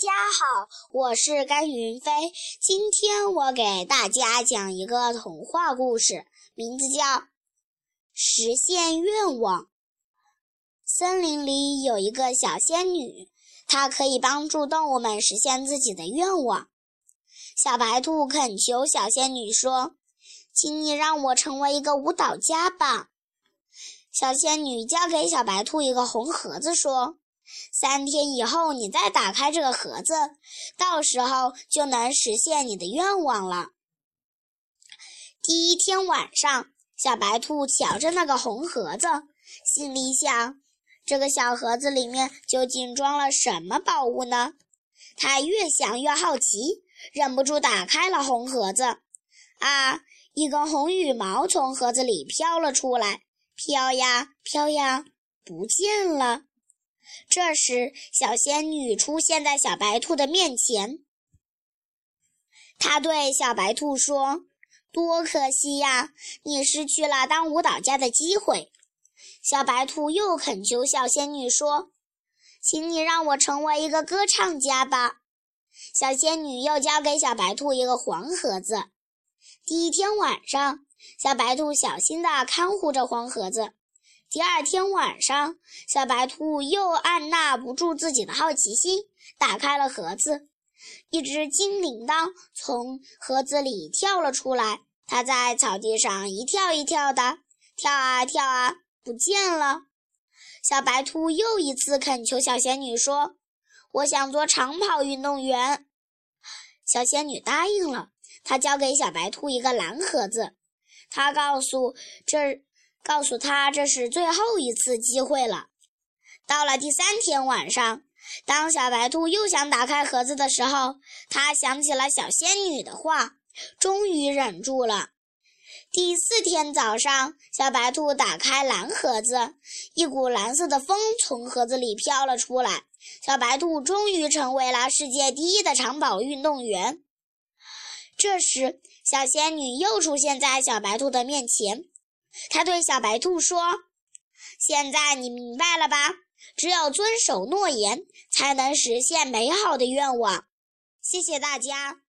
家好，我是甘云飞。今天我给大家讲一个童话故事，名字叫《实现愿望》。森林里有一个小仙女，她可以帮助动物们实现自己的愿望。小白兔恳求小仙女说：“请你让我成为一个舞蹈家吧。”小仙女交给小白兔一个红盒子，说。三天以后，你再打开这个盒子，到时候就能实现你的愿望了。第一天晚上，小白兔瞧着那个红盒子，心里想：这个小盒子里面究竟装了什么宝物呢？它越想越好奇，忍不住打开了红盒子。啊，一根红羽毛从盒子里飘了出来，飘呀飘呀，不见了。这时，小仙女出现在小白兔的面前。她对小白兔说：“多可惜呀，你失去了当舞蹈家的机会。”小白兔又恳求小仙女说：“请你让我成为一个歌唱家吧。”小仙女又交给小白兔一个黄盒子。第一天晚上，小白兔小心地看护着黄盒子。第二天晚上，小白兔又按捺不住自己的好奇心，打开了盒子。一只金铃铛从盒子里跳了出来，它在草地上一跳一跳的，跳啊跳啊，不见了。小白兔又一次恳求小仙女说：“我想做长跑运动员。”小仙女答应了。她交给小白兔一个蓝盒子，她告诉这。告诉他这是最后一次机会了。到了第三天晚上，当小白兔又想打开盒子的时候，他想起了小仙女的话，终于忍住了。第四天早上，小白兔打开蓝盒子，一股蓝色的风从盒子里飘了出来，小白兔终于成为了世界第一的长跑运动员。这时，小仙女又出现在小白兔的面前。他对小白兔说：“现在你明白了吧？只有遵守诺言，才能实现美好的愿望。”谢谢大家。